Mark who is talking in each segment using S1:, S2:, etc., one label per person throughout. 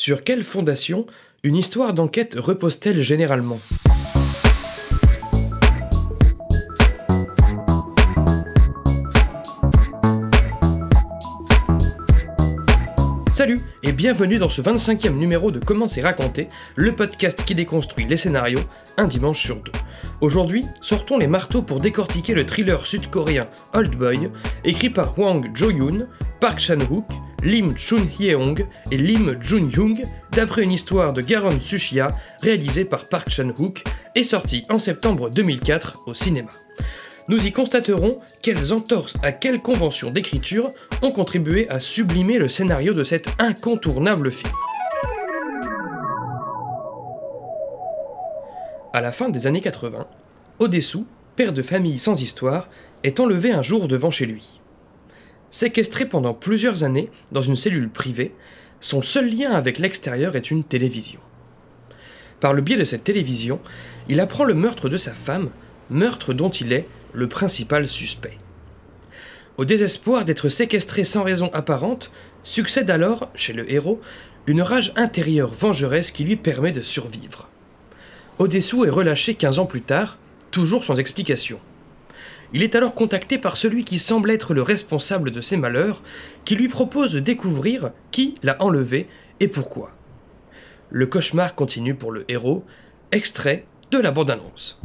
S1: Sur quelle fondation une histoire d'enquête repose-t-elle généralement? Salut et bienvenue dans ce 25e numéro de Comment c'est raconté, le podcast qui déconstruit les scénarios un dimanche sur deux. Aujourd'hui, sortons les marteaux pour décortiquer le thriller sud-coréen Old Boy, écrit par Hwang Jo-yoon, Park Chan-wook, Lim Chun-hyeong et Lim Jun-young, d'après une histoire de Garon Sushia réalisée par Park Chan-wook et sortie en septembre 2004 au cinéma nous y constaterons quelles entorses à quelles conventions d'écriture ont contribué à sublimer le scénario de cet incontournable film. À la fin des années 80, Odessou, père de famille sans histoire, est enlevé un jour devant chez lui. Séquestré pendant plusieurs années dans une cellule privée, son seul lien avec l'extérieur est une télévision. Par le biais de cette télévision, il apprend le meurtre de sa femme, meurtre dont il est le principal suspect. Au désespoir d'être séquestré sans raison apparente, succède alors, chez le héros, une rage intérieure vengeresse qui lui permet de survivre. Odessou est relâché 15 ans plus tard, toujours sans explication. Il est alors contacté par celui qui semble être le responsable de ses malheurs, qui lui propose de découvrir qui l'a enlevé et pourquoi. Le cauchemar continue pour le héros, extrait de la bande-annonce.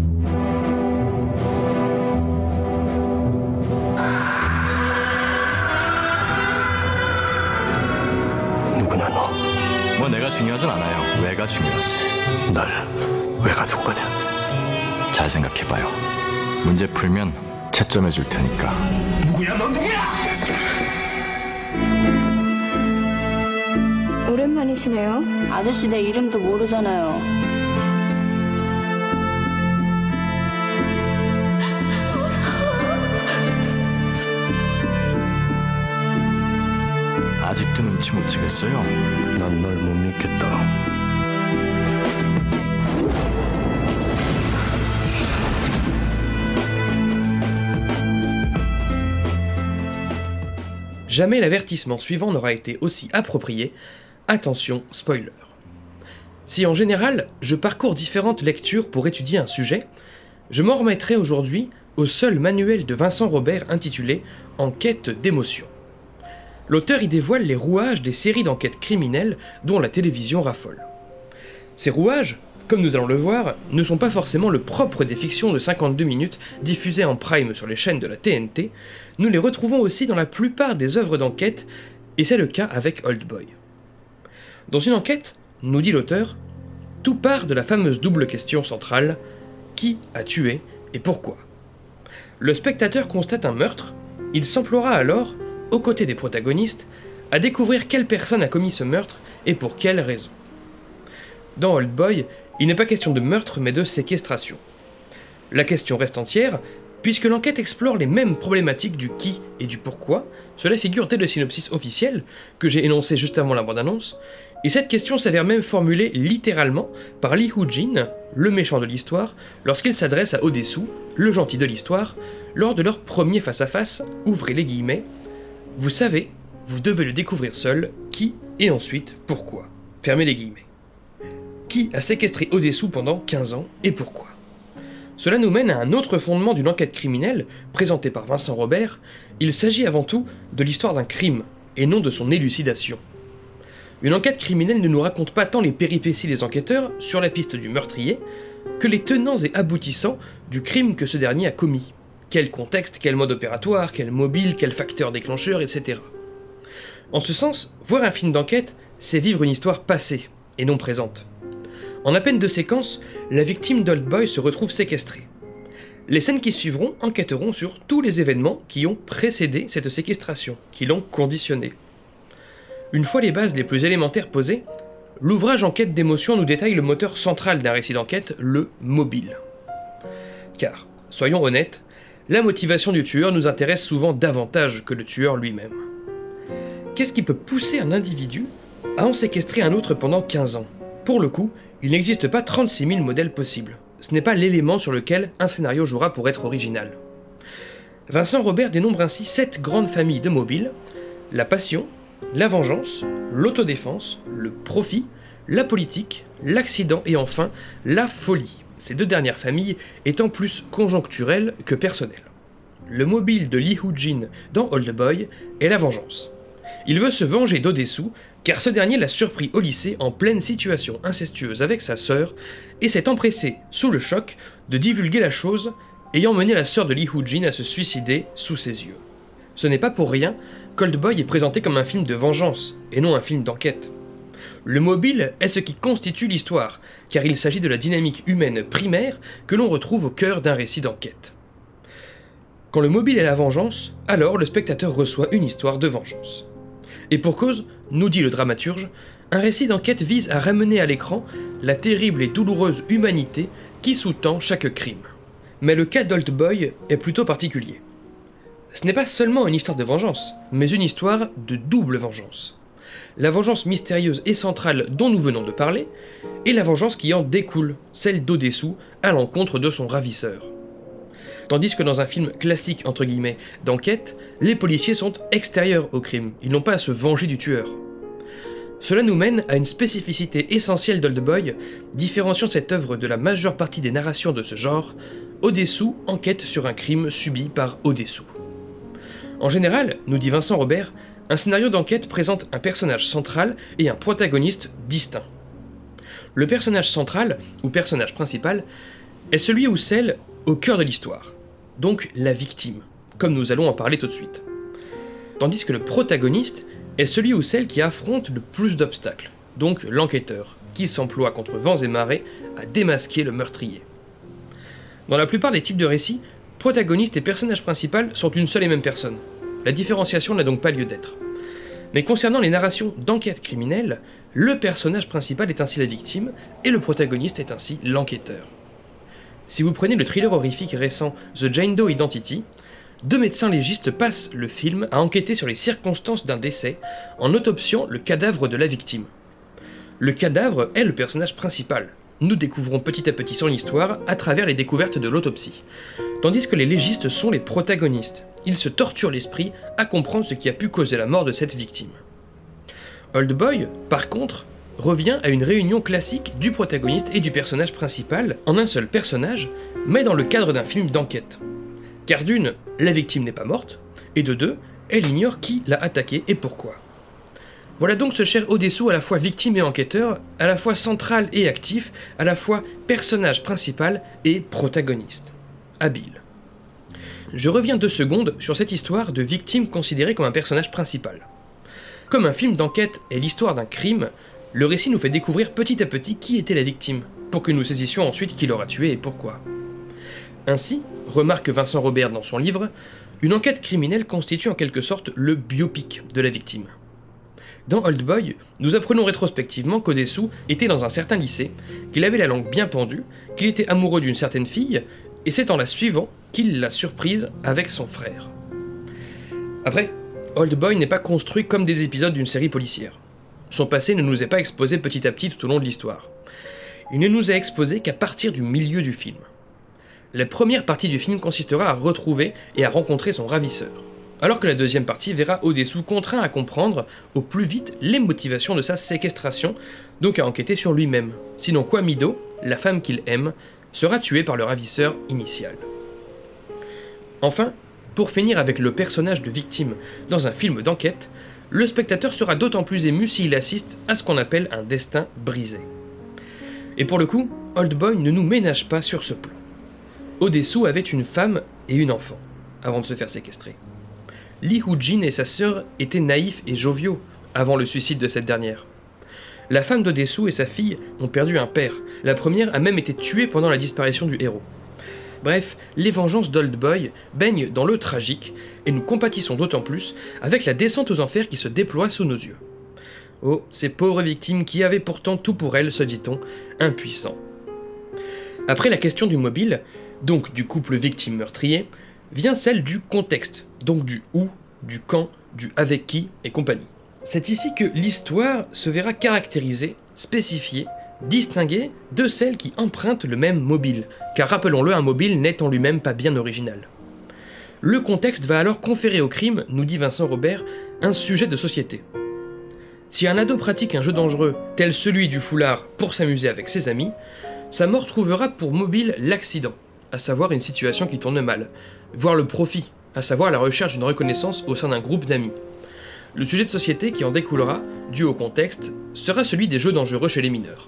S2: 뭐 내가 중요하진 않아요. 왜가 중요하지.
S3: 널 왜 가둔 거냐?
S2: 잘 생각해봐요. 문제 풀면 채점해 줄 테니까.
S3: 누구야? 넌 누구야?
S4: 오랜만이시네요.
S5: 아저씨 내 이름도 모르잖아요.
S2: 아직도 눈치 못 채겠어요?
S3: 난 널 못 믿겠다.
S1: Jamais l'avertissement suivant n'aura été aussi approprié. Attention, spoiler. Si en général, je parcours différentes lectures pour étudier un sujet, je m'en remettrai aujourd'hui au seul manuel de Vincent Robert intitulé En quête d'émotion. L'auteur y dévoile les rouages des séries d'enquêtes criminelles dont la télévision raffole. Ces rouages, comme nous allons le voir, ne sont pas forcément le propre des fictions de 52 minutes diffusées en prime sur les chaînes de la TNT, nous les retrouvons aussi dans la plupart des œuvres d'enquête, et c'est le cas avec Old Boy. Dans une enquête, nous dit l'auteur, tout part de la fameuse double question centrale qui a tué et pourquoi? Le spectateur constate un meurtre, il s'emploiera alors, aux côtés des protagonistes, à découvrir quelle personne a commis ce meurtre et pour quelle raison. Dans Old Boy, il n'est pas question de meurtre mais de séquestration. La question reste entière, puisque l'enquête explore les mêmes problématiques du qui et du pourquoi, cela figure dès le synopsis officiel, que j'ai énoncé juste avant la bande-annonce, et cette question s'avère même formulée littéralement par Lee Hoo-jin, le méchant de l'histoire, lorsqu'il s'adresse à Odessou, le gentil de l'histoire, lors de leur premier face-à-face, ouvrez les guillemets, Vous savez, vous devez le découvrir seul, qui et ensuite pourquoi. Fermez les guillemets. Qui a séquestré Odessou pendant 15 ans et pourquoi Cela nous mène à un autre fondement d'une enquête criminelle, présentée par Vincent Robert. Il s'agit avant tout de l'histoire d'un crime, et non de son élucidation. Une enquête criminelle ne nous raconte pas tant les péripéties des enquêteurs sur la piste du meurtrier, que les tenants et aboutissants du crime que ce dernier a commis. Quel contexte, quel mode opératoire, quel mobile, quel facteur déclencheur, etc. En ce sens, voir un film d'enquête, c'est vivre une histoire passée, et non présente. En à peine deux séquences, la victime d'Old Boy se retrouve séquestrée. Les scènes qui suivront enquêteront sur tous les événements qui ont précédé cette séquestration, qui l'ont conditionnée. Une fois les bases les plus élémentaires posées, l'ouvrage Enquête d'émotion nous détaille le moteur central d'un récit d'enquête, le mobile. Car, soyons honnêtes, la motivation du tueur nous intéresse souvent davantage que le tueur lui-même. Qu'est-ce qui peut pousser un individu à en séquestrer un autre pendant 15 ans? Pour le coup, il n'existe pas 36 000 modèles possibles. Ce n'est pas l'élément sur lequel un scénario jouera pour être original. Vincent Robert dénombre ainsi sept grandes familles de mobiles la passion, la vengeance, l'autodéfense, le profit, la politique, l'accident et enfin la folie, ces deux dernières familles étant plus conjoncturelles que personnelles. Le mobile de Lee Hoo-jin dans Old Boy est la vengeance. Il veut se venger d'Odessu car ce dernier l'a surpris au lycée en pleine situation incestueuse avec sa sœur et s'est empressé, sous le choc, de divulguer la chose, ayant mené la sœur de Lee Hoo-jin à se suicider sous ses yeux. Ce n'est pas pour rien qu'Old Boy est présenté comme un film de vengeance et non un film d'enquête. Le mobile est ce qui constitue l'histoire, car il s'agit de la dynamique humaine primaire que l'on retrouve au cœur d'un récit d'enquête. Quand le mobile est la vengeance, alors le spectateur reçoit une histoire de vengeance. Et pour cause, nous dit le dramaturge, un récit d'enquête vise à ramener à l'écran la terrible et douloureuse humanité qui sous-tend chaque crime. Mais le cas d'Old Boy est plutôt particulier. Ce n'est pas seulement une histoire de vengeance, mais une histoire de double vengeance. La vengeance mystérieuse et centrale dont nous venons de parler, et la vengeance qui en découle, celle d'Odessou à l'encontre de son ravisseur. Tandis que dans un film classique, d'enquête, les policiers sont extérieurs au crime, ils n'ont pas à se venger du tueur. Cela nous mène à une spécificité essentielle d'Old Boy, différenciant cette œuvre de la majeure partie des narrations de ce genre, Odessou enquête sur un crime subi par Odessou. En général, nous dit Vincent Robert, un scénario d'enquête présente un personnage central et un protagoniste distinct. Le personnage central, ou personnage principal, est celui ou celle au cœur de l'histoire, donc la victime, comme nous allons en parler tout de suite. Tandis que le protagoniste est celui ou celle qui affronte le plus d'obstacles, donc l'enquêteur, qui s'emploie contre vents et marées à démasquer le meurtrier. Dans la plupart des types de récits, protagoniste et personnage principal sont une seule et même personne. La différenciation n'a donc pas lieu d'être. Mais concernant les narrations d'enquête criminelle, le personnage principal est ainsi la victime et le protagoniste est ainsi l'enquêteur. Si vous prenez le thriller horrifique récent The Jane Doe Identity, deux médecins légistes passent le film à enquêter sur les circonstances d'un décès en autopsiant le cadavre de la victime. Le cadavre est le personnage principal. Nous découvrons petit à petit son histoire à travers les découvertes de l'autopsie. Tandis que les légistes sont les protagonistes. Ils se torturent l'esprit à comprendre ce qui a pu causer la mort de cette victime. Old Boy, par contre, revient à une réunion classique du protagoniste et du personnage principal en un seul personnage, mais dans le cadre d'un film d'enquête. Car d'une, la victime n'est pas morte, et de deux, elle ignore qui l'a attaqué et pourquoi. Voilà donc ce cher Odessou à la fois victime et enquêteur, à la fois central et actif, à la fois personnage principal et protagoniste. Habile. Je reviens deux secondes sur cette histoire de victime considérée comme un personnage principal. Comme un film d'enquête est l'histoire d'un crime, le récit nous fait découvrir petit à petit qui était la victime, pour que nous saisissions ensuite qui l'aura tué et pourquoi. Ainsi, remarque Vincent Robert dans son livre, une enquête criminelle constitue en quelque sorte le biopic de la victime. Dans Old Boy, nous apprenons rétrospectivement qu'Odessou était dans un certain lycée, qu'il avait la langue bien pendue, qu'il était amoureux d'une certaine fille, et c'est en la suivant qu'il l'a surprise avec son frère. Après, Old Boy n'est pas construit comme des épisodes d'une série policière. Son passé ne nous est pas exposé petit à petit tout au long de l'histoire. Il ne nous est exposé qu'à partir du milieu du film. La première partie du film consistera à retrouver et à rencontrer son ravisseur, alors que la deuxième partie verra Odessou contraint à comprendre au plus vite les motivations de sa séquestration, donc à enquêter sur lui-même. Sinon Kwamido, la femme qu'il aime, sera tuée par le ravisseur initial. Enfin, pour finir avec le personnage de victime dans un film d'enquête, le spectateur sera d'autant plus ému s'il assiste à ce qu'on appelle un destin brisé. Et pour le coup, Old Boy ne nous ménage pas sur ce plan. Odessou avait une femme et une enfant, avant de se faire séquestrer. Lee Hoo-jin et sa sœur étaient naïfs et joviaux avant le suicide de cette dernière. La femme d'Odessou et sa fille ont perdu un père. La première a même été tuée pendant la disparition du héros. Bref, les vengeances d'Old Boy baignent dans le tragique, et nous compatissons d'autant plus avec la descente aux enfers qui se déploie sous nos yeux. Oh, ces pauvres victimes qui avaient pourtant tout pour elles, se dit-on, impuissants. Après la question du mobile, donc du couple victime-meurtrier, vient celle du contexte, donc du où, du quand, du avec qui et compagnie. C'est ici que l'histoire se verra caractérisée, spécifiée distinguée de celles qui empruntent le même mobile, car rappelons-le, un mobile n'est en lui-même pas bien original. Le contexte va alors conférer au crime, nous dit Vincent Robert, un sujet de société. Si un ado pratique un jeu dangereux, tel celui du foulard, pour s'amuser avec ses amis, sa mort trouvera pour mobile l'accident, à savoir une situation qui tourne mal, voire le profit, à savoir la recherche d'une reconnaissance au sein d'un groupe d'amis. Le sujet de société qui en découlera, dû au contexte, sera celui des jeux dangereux chez les mineurs.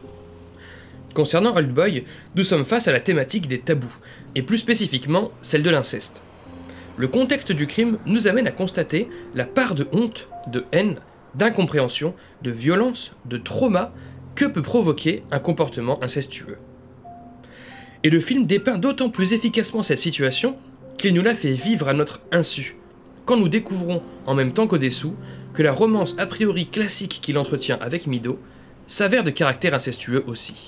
S1: Concernant Old Boy, nous sommes face à la thématique des tabous, et plus spécifiquement celle de l'inceste. Le contexte du crime nous amène à constater la part de honte, de haine, d'incompréhension, de violence, de trauma que peut provoquer un comportement incestueux. Et le film dépeint d'autant plus efficacement cette situation qu'il nous la fait vivre à notre insu, quand nous découvrons, en même temps qu'au-dessous, que la romance a priori classique qu'il entretient avec Mido s'avère de caractère incestueux aussi.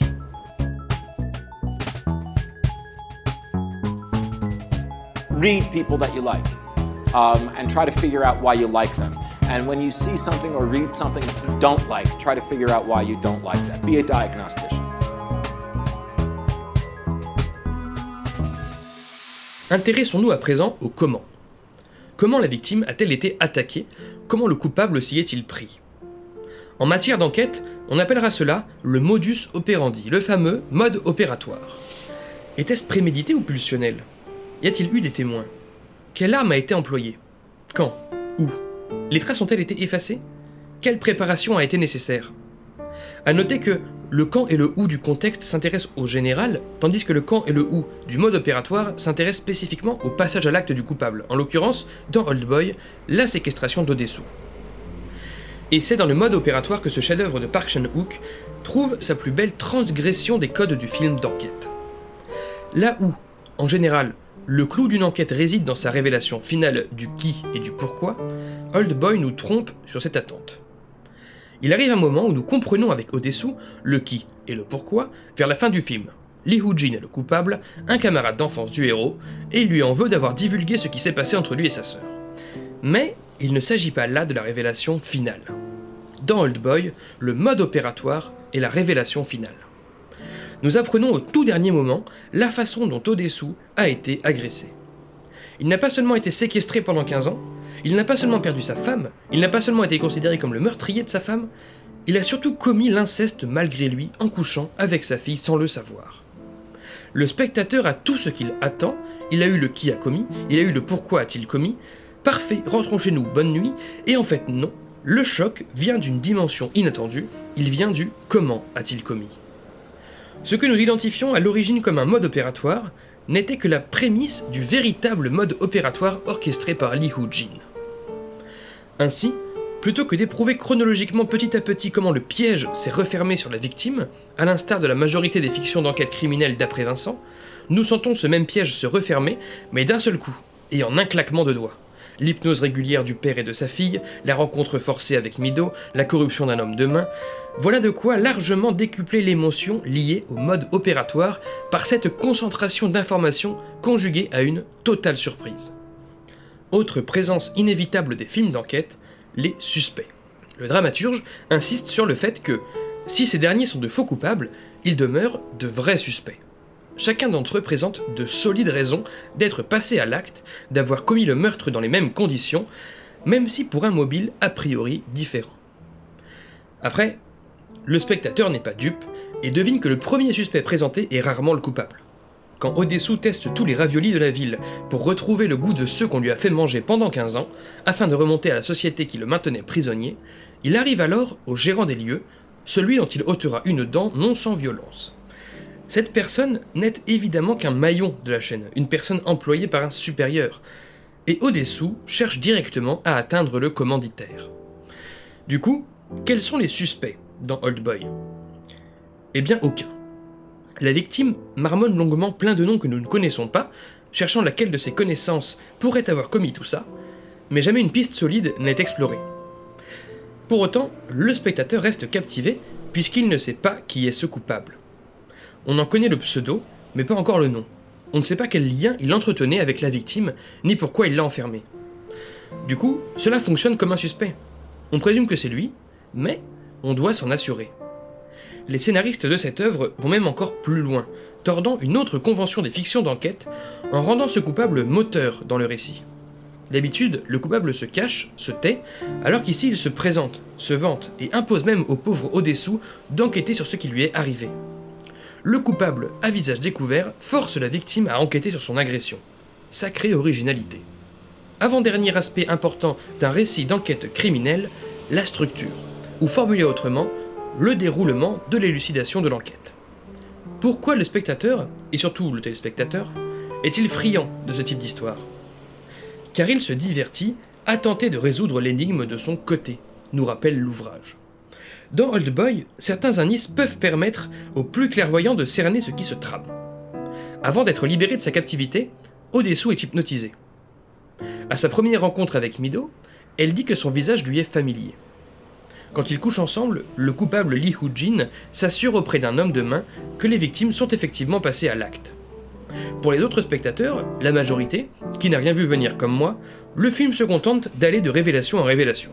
S4: Read people that you like um, and try to figure out why you like them. And when you see something or read something that you don't like, try to figure out why you don't like that. Be a diagnostician.
S1: Intéressons-nous à présent au comment. Comment la victime a-t-elle été attaquée? Comment le coupable s'y est-il pris? En matière d'enquête, on appellera cela le modus operandi, le fameux mode opératoire. Était-ce prémédité ou pulsionnel? Y a-t-il eu des témoins? Quelle arme a été employée? Quand? Où? Les traces ont-elles été effacées? Quelle préparation a été nécessaire? À noter que le quand et le où du contexte s'intéressent au général, tandis que le quand et le où du mode opératoire s'intéressent spécifiquement au passage à l'acte du coupable, en l'occurrence, dans Old Boy, la séquestration d'Odessou. Et c'est dans le mode opératoire que ce chef-d'œuvre de Park Chan-wook trouve sa plus belle transgression des codes du film d'enquête. Là où, en général, le clou d'une enquête réside dans sa révélation finale du qui et du pourquoi, Old Boy nous trompe sur cette attente. Il arrive un moment où nous comprenons avec Odessou le qui et le pourquoi vers la fin du film. Lee Hoo-jin est le coupable, un camarade d'enfance du héros, et il lui en veut d'avoir divulgué ce qui s'est passé entre lui et sa sœur. Mais il ne s'agit pas là de la révélation finale. Dans Old Boy, le mode opératoire est la révélation finale nous apprenons au tout dernier moment la façon dont Odessou a été agressé. Il n'a pas seulement été séquestré pendant 15 ans, il n'a pas seulement perdu sa femme, il n'a pas seulement été considéré comme le meurtrier de sa femme, il a surtout commis l'inceste malgré lui en couchant avec sa fille sans le savoir. Le spectateur a tout ce qu'il attend, il a eu le qui a commis, il a eu le pourquoi a-t-il commis, parfait, rentrons chez nous, bonne nuit, et en fait non, le choc vient d'une dimension inattendue, il vient du comment a-t-il commis. Ce que nous identifions à l'origine comme un mode opératoire n'était que la prémisse du véritable mode opératoire orchestré par Lee Hoo-jin. Ainsi, plutôt que d'éprouver chronologiquement petit à petit comment le piège s'est refermé sur la victime, à l'instar de la majorité des fictions d'enquête criminelle d'après Vincent, nous sentons ce même piège se refermer, mais d'un seul coup, et en un claquement de doigts l'hypnose régulière du père et de sa fille, la rencontre forcée avec Mido, la corruption d'un homme de main, voilà de quoi largement décupler l'émotion liée au mode opératoire par cette concentration d'informations conjuguée à une totale surprise. Autre présence inévitable des films d'enquête, les suspects. Le dramaturge insiste sur le fait que, si ces derniers sont de faux coupables, ils demeurent de vrais suspects. Chacun d'entre eux présente de solides raisons d'être passé à l'acte, d'avoir commis le meurtre dans les mêmes conditions, même si pour un mobile a priori différent. Après, le spectateur n'est pas dupe et devine que le premier suspect présenté est rarement le coupable. Quand Odessou teste tous les raviolis de la ville pour retrouver le goût de ceux qu'on lui a fait manger pendant 15 ans, afin de remonter à la société qui le maintenait prisonnier, il arrive alors au gérant des lieux, celui dont il ôtera une dent non sans violence. Cette personne n'est évidemment qu'un maillon de la chaîne, une personne employée par un supérieur, et au-dessous cherche directement à atteindre le commanditaire. Du coup, quels sont les suspects dans Old Boy? Eh bien aucun. La victime marmonne longuement plein de noms que nous ne connaissons pas, cherchant laquelle de ses connaissances pourrait avoir commis tout ça, mais jamais une piste solide n'est explorée. Pour autant, le spectateur reste captivé puisqu'il ne sait pas qui est ce coupable. On en connaît le pseudo, mais pas encore le nom. On ne sait pas quel lien il entretenait avec la victime, ni pourquoi il l'a enfermé. Du coup, cela fonctionne comme un suspect. On présume que c'est lui, mais on doit s'en assurer. Les scénaristes de cette œuvre vont même encore plus loin, tordant une autre convention des fictions d'enquête en rendant ce coupable moteur dans le récit. D'habitude, le coupable se cache, se tait, alors qu'ici il se présente, se vante et impose même au pauvre Odessou d'enquêter sur ce qui lui est arrivé. Le coupable, à visage découvert, force la victime à enquêter sur son agression. Sacrée originalité. Avant-dernier aspect important d'un récit d'enquête criminelle, la structure, ou formulé autrement, le déroulement de l'élucidation de l'enquête. Pourquoi le spectateur, et surtout le téléspectateur, est-il friand de ce type d'histoire? Car il se divertit à tenter de résoudre l'énigme de son côté, nous rappelle l'ouvrage. Dans Old Boy, certains indices peuvent permettre aux plus clairvoyants de cerner ce qui se trame. Avant d'être libéré de sa captivité, Odessou est hypnotisé. À sa première rencontre avec Mido, elle dit que son visage lui est familier. Quand ils couchent ensemble, le coupable Lee Hoo-jin s'assure auprès d'un homme de main que les victimes sont effectivement passées à l'acte. Pour les autres spectateurs, la majorité, qui n'a rien vu venir comme moi, le film se contente d'aller de révélation en révélation.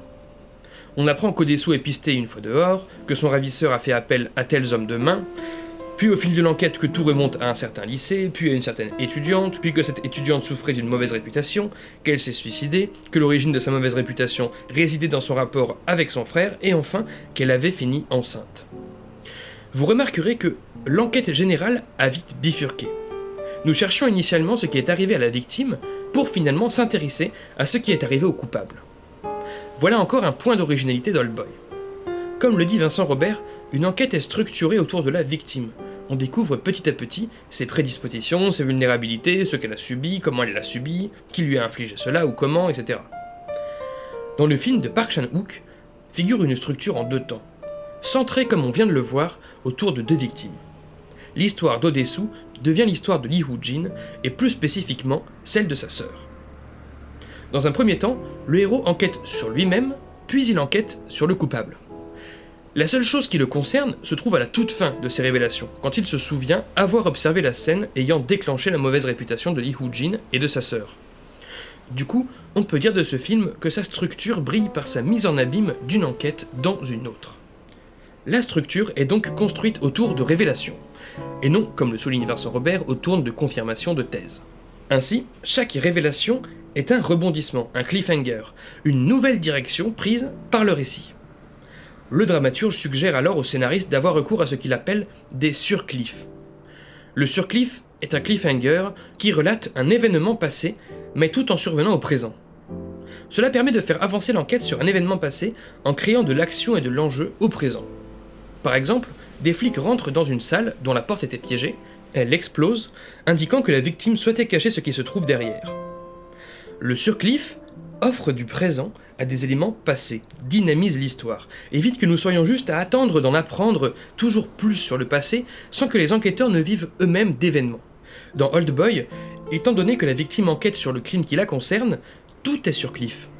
S1: On apprend qu'Odessou est pisté une fois dehors, que son ravisseur a fait appel à tels hommes de main, puis au fil de l'enquête que tout remonte à un certain lycée, puis à une certaine étudiante, puis que cette étudiante souffrait d'une mauvaise réputation, qu'elle s'est suicidée, que l'origine de sa mauvaise réputation résidait dans son rapport avec son frère, et enfin qu'elle avait fini enceinte. Vous remarquerez que l'enquête générale a vite bifurqué. Nous cherchions initialement ce qui est arrivé à la victime pour finalement s'intéresser à ce qui est arrivé au coupable. Voilà encore un point d'originalité d'Oldboy. Comme le dit Vincent Robert, une enquête est structurée autour de la victime. On découvre petit à petit ses prédispositions, ses vulnérabilités, ce qu'elle a subi, comment elle l'a subi, qui lui a infligé cela ou comment, etc. Dans le film de Park Chan-wook figure une structure en deux temps, centrée comme on vient de le voir autour de deux victimes. L'histoire d'Odessou devient l'histoire de Lee Hoo-jin et plus spécifiquement celle de sa sœur. Dans un premier temps, le héros enquête sur lui-même, puis il enquête sur le coupable. La seule chose qui le concerne se trouve à la toute fin de ses révélations, quand il se souvient avoir observé la scène ayant déclenché la mauvaise réputation de Lee Hoo-jin et de sa sœur. Du coup, on peut dire de ce film que sa structure brille par sa mise en abîme d'une enquête dans une autre. La structure est donc construite autour de révélations, et non, comme le souligne Vincent Robert, autour de confirmations de thèses. Ainsi, chaque révélation est un rebondissement, un cliffhanger, une nouvelle direction prise par le récit. Le dramaturge suggère alors au scénariste d'avoir recours à ce qu'il appelle des surcliffs. Le surcliff est un cliffhanger qui relate un événement passé, mais tout en survenant au présent. Cela permet de faire avancer l'enquête sur un événement passé en créant de l'action et de l'enjeu au présent. Par exemple, des flics rentrent dans une salle dont la porte était piégée, elle explose, indiquant que la victime souhaitait cacher ce qui se trouve derrière. Le surcliff offre du présent à des éléments passés, dynamise l'histoire, évite que nous soyons juste à attendre d'en apprendre toujours plus sur le passé sans que les enquêteurs ne vivent eux-mêmes d'événements. Dans Old Boy, étant donné que la victime enquête sur le crime qui la concerne, tout est sur Cliff.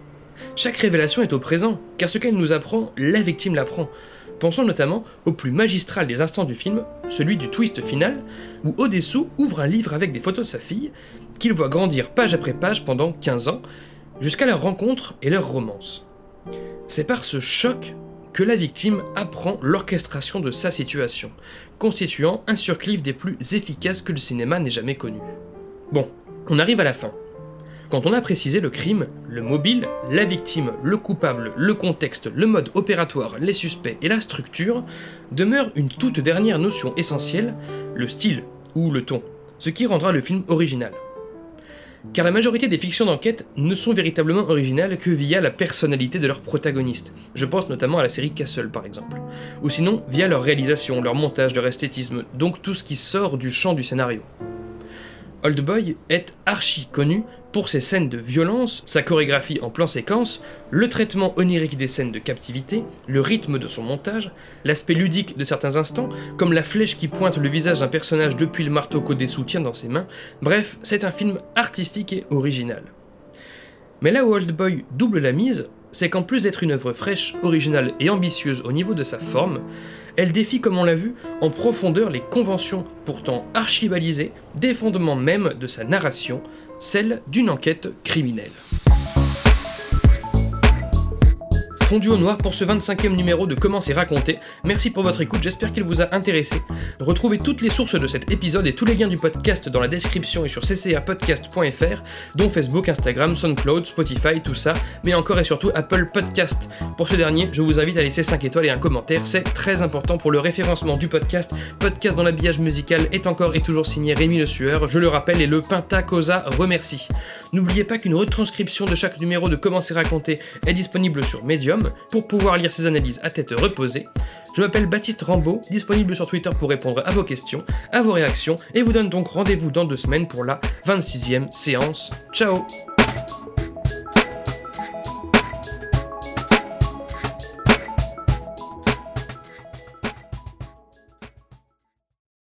S1: Chaque révélation est au présent, car ce qu'elle nous apprend, la victime l'apprend. Pensons notamment au plus magistral des instants du film, celui du twist final, où Odessou ouvre un livre avec des photos de sa fille, qu'il voit grandir page après page pendant 15 ans, jusqu'à leur rencontre et leur romance. C'est par ce choc que la victime apprend l'orchestration de sa situation, constituant un surcliff des plus efficaces que le cinéma n'ait jamais connu. Bon, on arrive à la fin. Quand on a précisé le crime, le mobile, la victime, le coupable, le contexte, le mode opératoire, les suspects et la structure, demeure une toute dernière notion essentielle, le style ou le ton, ce qui rendra le film original car la majorité des fictions d'enquête ne sont véritablement originales que via la personnalité de leurs protagonistes. Je pense notamment à la série Castle par exemple. Ou sinon via leur réalisation, leur montage, leur esthétisme, donc tout ce qui sort du champ du scénario. Old Boy est archi connu pour ses scènes de violence, sa chorégraphie en plan séquence, le traitement onirique des scènes de captivité, le rythme de son montage, l'aspect ludique de certains instants, comme la flèche qui pointe le visage d'un personnage depuis le marteau qu'Odé soutient dans ses mains, bref, c'est un film artistique et original. Mais là où Old Boy double la mise, c'est qu'en plus d'être une œuvre fraîche, originale et ambitieuse au niveau de sa forme, elle défie, comme on l'a vu, en profondeur les conventions pourtant archivalisées des fondements même de sa narration, celle d'une enquête criminelle. Fondu au noir pour ce 25e numéro de Comment c'est raconté. Merci pour votre écoute, j'espère qu'il vous a intéressé. Retrouvez toutes les sources de cet épisode et tous les liens du podcast dans la description et sur ccapodcast.fr, dont Facebook, Instagram, SoundCloud, Spotify, tout ça, mais encore et surtout Apple Podcast. Pour ce dernier, je vous invite à laisser 5 étoiles et un commentaire, c'est très important pour le référencement du podcast. Podcast dans l'habillage musical est encore et toujours signé Rémi Le Sueur, je le rappelle, et le Pentacosa remercie. N'oubliez pas qu'une retranscription de chaque numéro de Comment c'est raconté est disponible sur Pour pouvoir lire ces analyses à tête reposée. Je m'appelle Baptiste Rambaud, disponible sur Twitter pour répondre à vos questions, à vos réactions, et vous donne donc rendez-vous dans deux semaines pour la 26e séance. Ciao